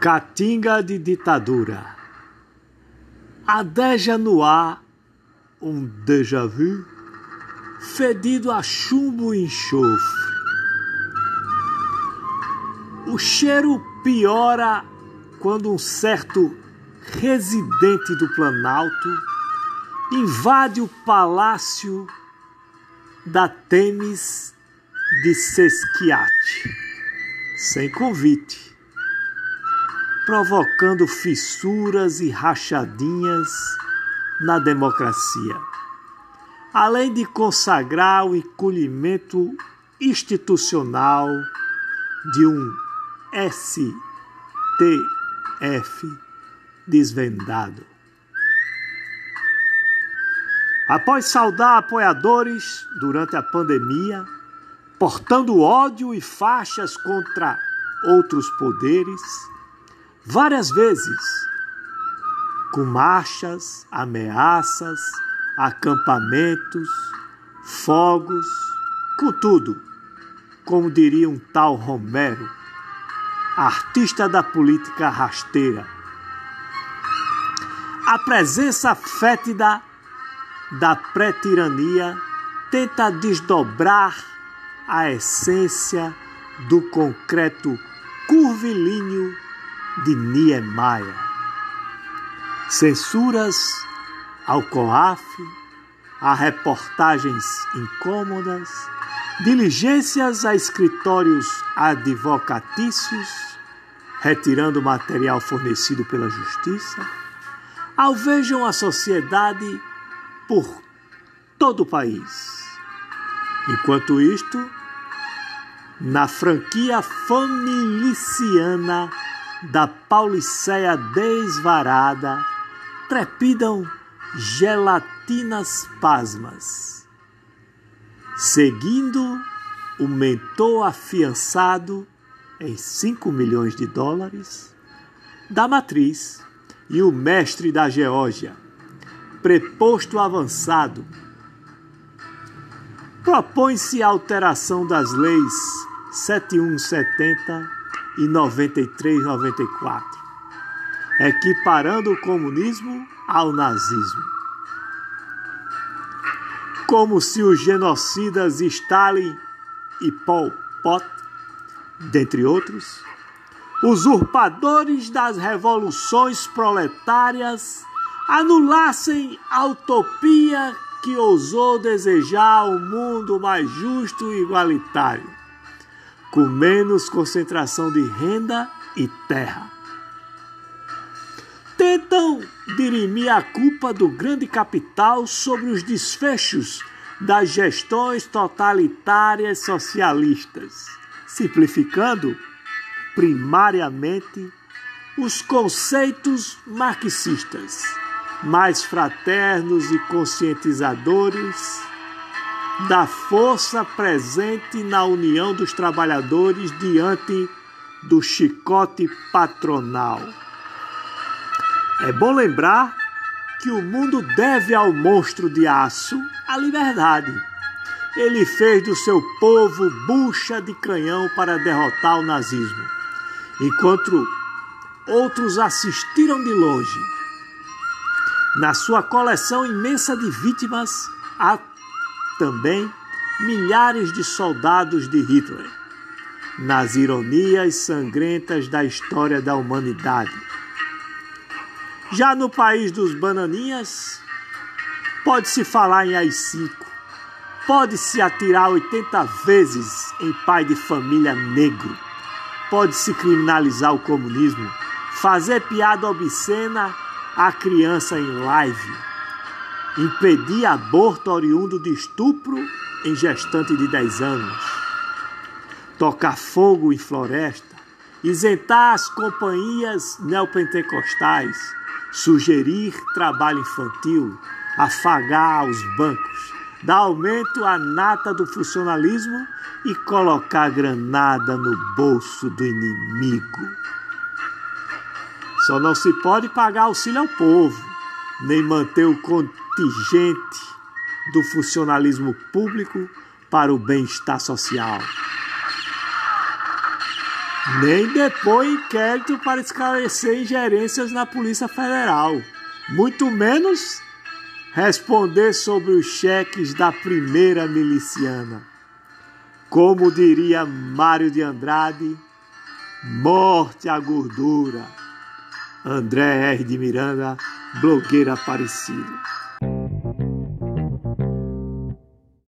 Caatinga de ditadura. Adeja no ar um déjà vu fedido a chumbo e enxofre. O cheiro piora quando um certo residente do Planalto invade o palácio da Temis de Sesquiate, sem convite provocando fissuras e rachadinhas na democracia, além de consagrar o encolhimento institucional de um STF desvendado. Após saudar apoiadores durante a pandemia, portando ódio e faixas contra outros poderes, várias vezes, com marchas, ameaças, acampamentos, fogos, com tudo, como diria um tal Romero, artista da política rasteira. A presença fétida da pré-tirania tenta desdobrar a essência do concreto curvilíneo de Niemeyer. Censuras ao COAF, a reportagens incômodas, diligências a escritórios advocatícios, retirando material fornecido pela justiça, alvejam a sociedade por todo o país. Enquanto isto, na franquia familiciana da Pauliceia desvarada, trepidam gelatinas pasmas. Seguindo o mentor afiançado em 5 milhões de dólares da matriz e o mestre da Geórgia, preposto avançado, propõe-se a alteração das leis 7170 e 93, 94, equiparando o comunismo ao nazismo. Como se os genocidas Stalin e Pol Pot, dentre outros, usurpadores das revoluções proletárias, anulassem a utopia que ousou desejar um mundo mais justo e igualitário com menos concentração de renda e terra. Tentam dirimir a culpa do grande capital sobre os desfechos das gestões totalitárias socialistas, simplificando primariamente os conceitos marxistas, mais fraternos e conscientizadores da força presente na união dos trabalhadores diante do chicote patronal. É bom lembrar que o mundo deve ao monstro de aço a liberdade. Ele fez do seu povo bucha de canhão para derrotar o nazismo, enquanto outros assistiram de longe. Na sua coleção imensa de vítimas, há também milhares de soldados de Hitler, nas ironias sangrentas da história da humanidade. Já no país dos bananinhas, pode-se falar em AI-5, pode-se atirar 80 vezes em pai de família negro, pode-se criminalizar o comunismo, fazer piada obscena à criança em live impedir aborto oriundo de estupro em gestante de 10 anos, tocar fogo em floresta, isentar as companhias neopentecostais, sugerir trabalho infantil, afagar os bancos, dar aumento à nata do funcionalismo e colocar granada no bolso do inimigo. Só não se pode pagar auxílio ao povo, nem manter o contingente do funcionalismo público para o bem-estar social. nem depõe inquérito para esclarecer ingerências na Polícia Federal, muito menos responder sobre os cheques da primeira miliciana. Como diria Mário de Andrade, morte à gordura. André R. de Miranda, blogueira Aparecido.